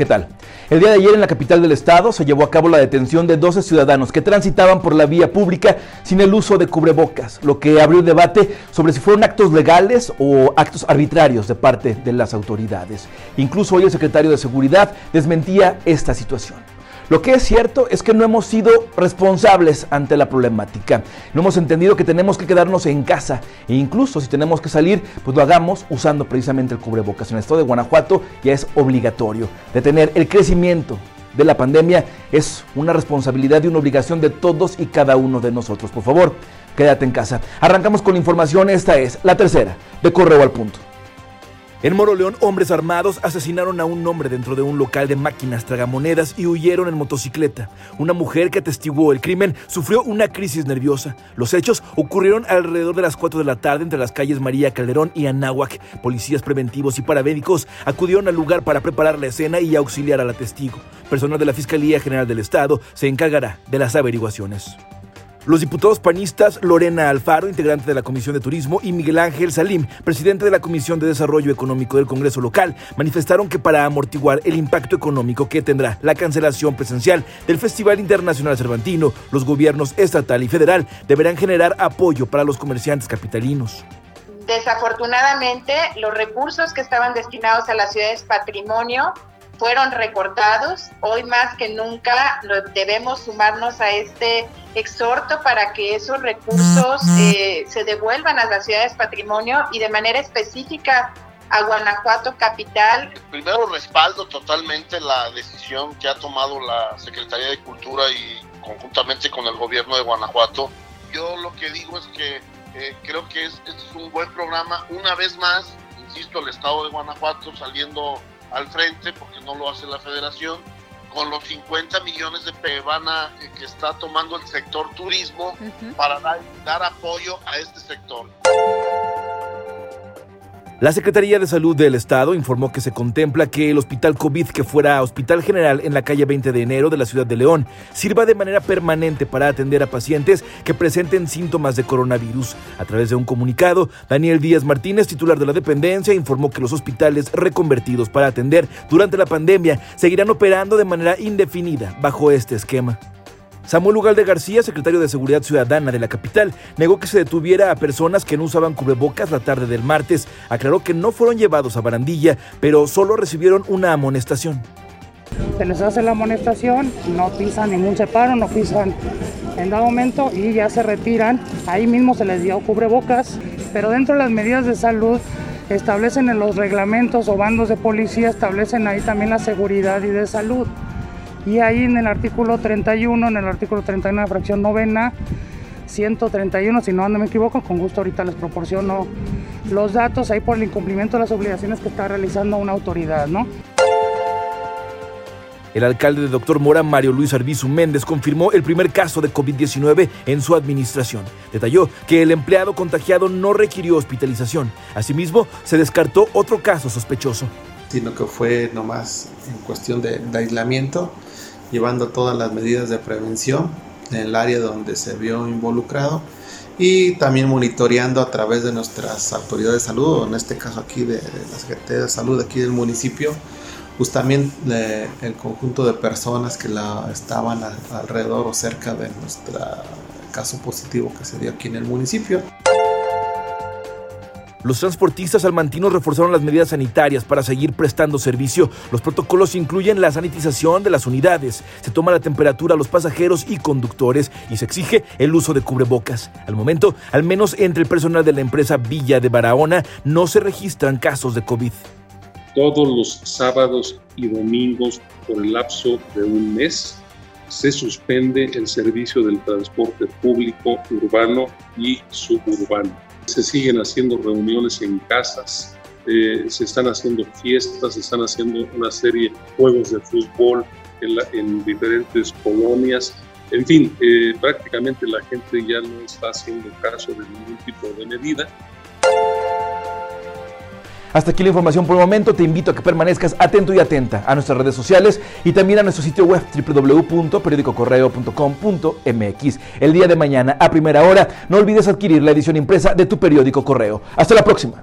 ¿Qué tal? El día de ayer en la capital del estado se llevó a cabo la detención de 12 ciudadanos que transitaban por la vía pública sin el uso de cubrebocas, lo que abrió el debate sobre si fueron actos legales o actos arbitrarios de parte de las autoridades. Incluso hoy el secretario de Seguridad desmentía esta situación. Lo que es cierto es que no hemos sido responsables ante la problemática. No hemos entendido que tenemos que quedarnos en casa e incluso si tenemos que salir, pues lo hagamos usando precisamente el cubrebocas. En el estado de Guanajuato ya es obligatorio. Detener el crecimiento de la pandemia es una responsabilidad y una obligación de todos y cada uno de nosotros. Por favor, quédate en casa. Arrancamos con la información. Esta es la tercera de Correo al Punto. En Moroleón, hombres armados asesinaron a un hombre dentro de un local de máquinas tragamonedas y huyeron en motocicleta. Una mujer que atestiguó el crimen sufrió una crisis nerviosa. Los hechos ocurrieron alrededor de las 4 de la tarde entre las calles María Calderón y Anáhuac. Policías preventivos y paramédicos acudieron al lugar para preparar la escena y auxiliar a la testigo. Personal de la Fiscalía General del Estado se encargará de las averiguaciones. Los diputados panistas Lorena Alfaro, integrante de la Comisión de Turismo, y Miguel Ángel Salim, presidente de la Comisión de Desarrollo Económico del Congreso local, manifestaron que para amortiguar el impacto económico que tendrá la cancelación presencial del Festival Internacional Cervantino, los gobiernos estatal y federal deberán generar apoyo para los comerciantes capitalinos. Desafortunadamente, los recursos que estaban destinados a las ciudades patrimonio fueron recortados. Hoy más que nunca debemos sumarnos a este exhorto para que esos recursos eh, se devuelvan a las ciudades patrimonio y de manera específica a Guanajuato capital. Primero respaldo totalmente la decisión que ha tomado la Secretaría de Cultura y conjuntamente con el gobierno de Guanajuato. Yo lo que digo es que eh, creo que es, es un buen programa. Una vez más, insisto, el estado de Guanajuato saliendo al frente, porque no lo hace la federación, con los 50 millones de pebana que está tomando el sector turismo para dar, dar apoyo a este sector. La Secretaría de Salud del Estado informó que se contempla que el hospital COVID que fuera Hospital General en la calle 20 de enero de la ciudad de León sirva de manera permanente para atender a pacientes que presenten síntomas de coronavirus. A través de un comunicado, Daniel Díaz Martínez, titular de la dependencia, informó que los hospitales reconvertidos para atender durante la pandemia seguirán operando de manera indefinida bajo este esquema. Samuel Ugalde García, secretario de Seguridad Ciudadana de la capital, negó que se detuviera a personas que no usaban cubrebocas la tarde del martes. Aclaró que no fueron llevados a barandilla, pero solo recibieron una amonestación. Se les hace la amonestación, no pisan ningún separo, no pisan en dado momento y ya se retiran. Ahí mismo se les dio cubrebocas, pero dentro de las medidas de salud establecen en los reglamentos o bandos de policía, establecen ahí también la seguridad y de salud. Y ahí en el artículo 31, en el artículo 31 de fracción novena, 131, si no me equivoco, con gusto ahorita les proporciono los datos ahí por el incumplimiento de las obligaciones que está realizando una autoridad, ¿no? El alcalde de Doctor Mora, Mario Luis Arbizu Méndez, confirmó el primer caso de COVID-19 en su administración. Detalló que el empleado contagiado no requirió hospitalización. Asimismo, se descartó otro caso sospechoso. Sino que fue nomás en cuestión de, de aislamiento llevando todas las medidas de prevención en el área donde se vio involucrado y también monitoreando a través de nuestras autoridades de salud, en este caso aquí de, la Secretaría de Salud aquí del municipio, pues también el conjunto de personas que la estaban alrededor o cerca de nuestro caso positivo que se dio aquí en el municipio. Los transportistas salmantinos reforzaron las medidas sanitarias para seguir prestando servicio. Los protocolos incluyen la sanitización de las unidades, se toma la temperatura a los pasajeros y conductores y se exige el uso de cubrebocas. Al momento, al menos entre el personal de la empresa Villa de Barahona, no se registran casos de COVID. Todos los sábados y domingos por el lapso de un mes se suspende el servicio del transporte público urbano y suburbano se siguen haciendo reuniones en casas, eh, se están haciendo fiestas, se están haciendo una serie de juegos de fútbol en, diferentes colonias. En fin, eh, prácticamente la gente ya no está haciendo caso de ningún tipo de medida. Hasta aquí la información por el momento. Te invito a que permanezcas atento y atenta a nuestras redes sociales y también a nuestro sitio web www.periodicocorreo.com.mx. El día de mañana, a primera hora, no olvides adquirir la edición impresa de tu periódico Correo. Hasta la próxima.